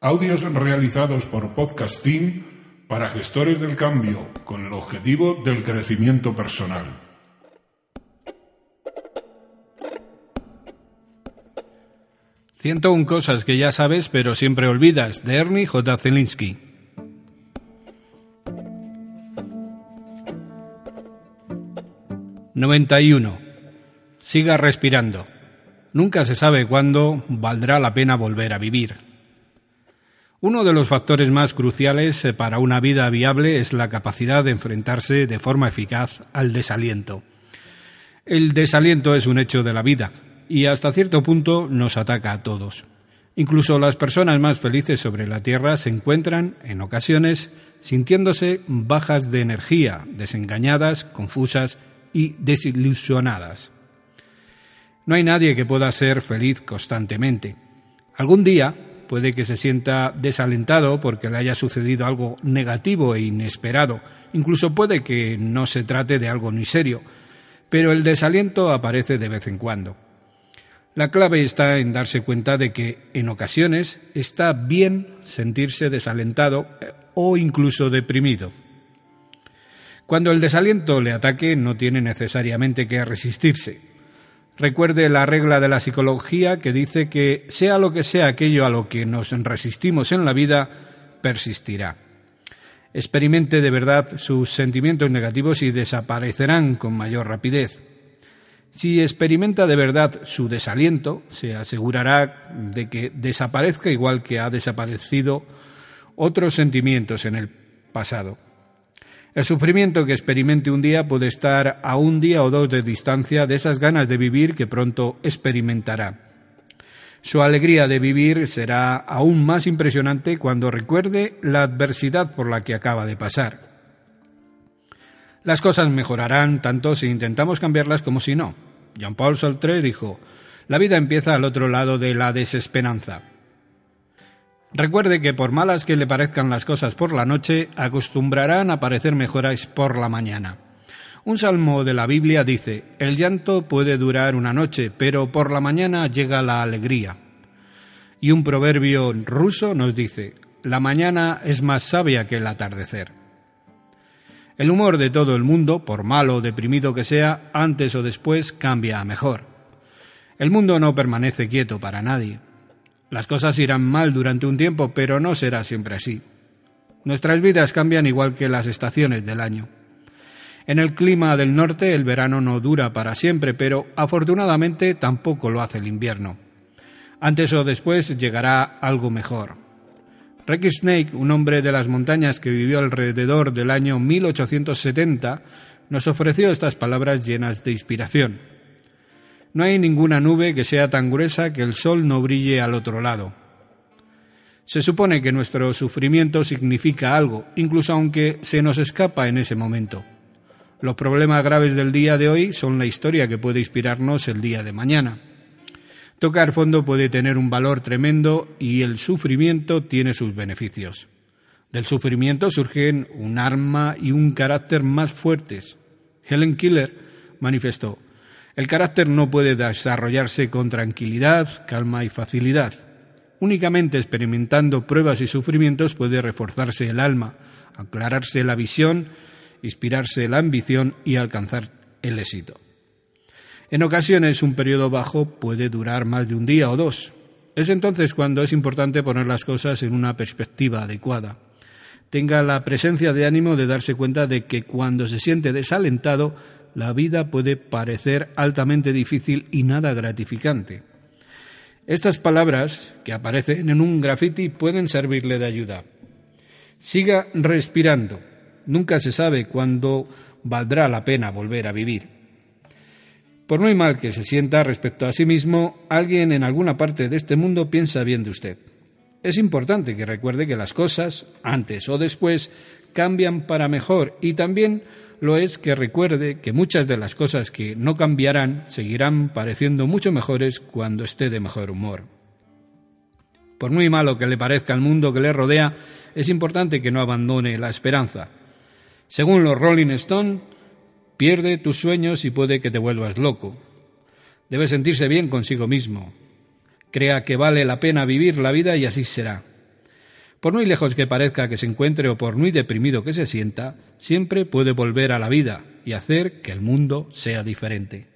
Audios realizados por Podcasting para gestores del cambio con el objetivo del crecimiento personal. un cosas que ya sabes pero siempre olvidas de Ernie J. Zelinsky. ...91... Siga respirando. Nunca se sabe cuándo valdrá la pena volver a vivir. Uno de los factores más cruciales eh, para una vida viable es la capacidad de enfrentarse de forma eficaz al desaliento. El desaliento es un hecho de la vida y hasta cierto punto nos ataca a todos. Incluso las personas más felices sobre la Tierra se encuentran, en ocasiones, sintiéndose bajas de energía, desengañadas, confusas y desilusionadas. No hay nadie que pueda ser feliz constantemente. Algún día puede que se sienta desalentado porque le haya sucedido algo negativo e inesperado, incluso puede que no se trate de algo ni serio, pero el desaliento aparece de vez en cuando. La clave está en darse cuenta de que en ocasiones está bien sentirse desalentado eh, o incluso deprimido. Cuando el desaliento le ataque no tiene necesariamente que resistirse, Recuerde la regla de la psicología que dice que sea lo que sea aquello a lo que nos resistimos en la vida, persistirá. Experimente de verdad sus sentimientos negativos y desaparecerán con mayor rapidez. Si experimenta de verdad su desaliento, se asegurará de que desaparezca igual que ha desaparecido otros sentimientos en el pasado. El sufrimiento que experimente un día puede estar a un día o dos de distancia de esas ganas de vivir que pronto experimentará. Su alegría de vivir será aún más impresionante cuando recuerde la adversidad por la que acaba de pasar. Las cosas mejorarán tanto si intentamos cambiarlas como si no. Jean-Paul Sartre dijo, la vida empieza al otro lado de la desesperanza. Recuerde que por malas que le parezcan las cosas por la noche, acostumbrarán a parecer mejoras por la mañana. Un salmo de la Biblia dice, el llanto puede durar una noche, pero por la mañana llega la alegría. Y un proverbio ruso nos dice, la mañana es más sabia que el atardecer. El humor de todo el mundo, por malo o deprimido que sea, antes o después cambia a mejor. El mundo no permanece quieto para nadie. Las cosas irán mal durante un tiempo, pero no será siempre así. Nuestras vidas cambian igual que las estaciones del año. En el clima del norte el verano no dura para siempre, pero afortunadamente tampoco lo hace el invierno. Antes o después llegará algo mejor. Rex Snake, un hombre de las montañas que vivió alrededor del año 1870, nos ofreció estas palabras llenas de inspiración. No hay ninguna nube que sea tan gruesa que el sol no brille al otro lado. Se supone que nuestro sufrimiento significa algo, incluso aunque se nos escapa en ese momento. Los problemas graves del día de hoy son la historia que puede inspirarnos el día de mañana. Tocar fondo puede tener un valor tremendo y el sufrimiento tiene sus beneficios. Del sufrimiento surgen un arma y un carácter más fuertes. Helen Keller manifestó, el carácter no puede desarrollarse con tranquilidad, calma y facilidad. Únicamente experimentando pruebas y sufrimientos puede reforzarse el alma, aclararse la visión, inspirarse la ambición y alcanzar el éxito. En ocasiones un periodo bajo puede durar más de un día o dos. Es entonces cuando es importante poner las cosas en una perspectiva adecuada. Tenga la presencia de ánimo de darse cuenta de que cuando se siente desalentado la vida puede parecer altamente difícil y nada gratificante. Estas palabras que aparecen en un graffiti pueden servirle de ayuda. Siga respirando. Nunca se sabe cuándo valdrá la pena volver a vivir. Por muy mal que se sienta respecto a sí mismo, alguien en alguna parte de este mundo piensa bien de usted. Es importante que recuerde que las cosas, antes o después, cambian para mejor y también lo es que recuerde que muchas de las cosas que no cambiarán seguirán pareciendo mucho mejores cuando esté de mejor humor. Por muy malo que le parezca al mundo que le rodea, es importante que no abandone la esperanza. Según los Rolling Stone, pierde tus sueños y puede que te vuelvas loco. Debe sentirse bien consigo mismo. Crea que vale la pena vivir la vida y así será. Por muy lejos que parezca que se encuentre o por muy deprimido que se sienta, siempre puede volver a la vida y hacer que el mundo sea diferente.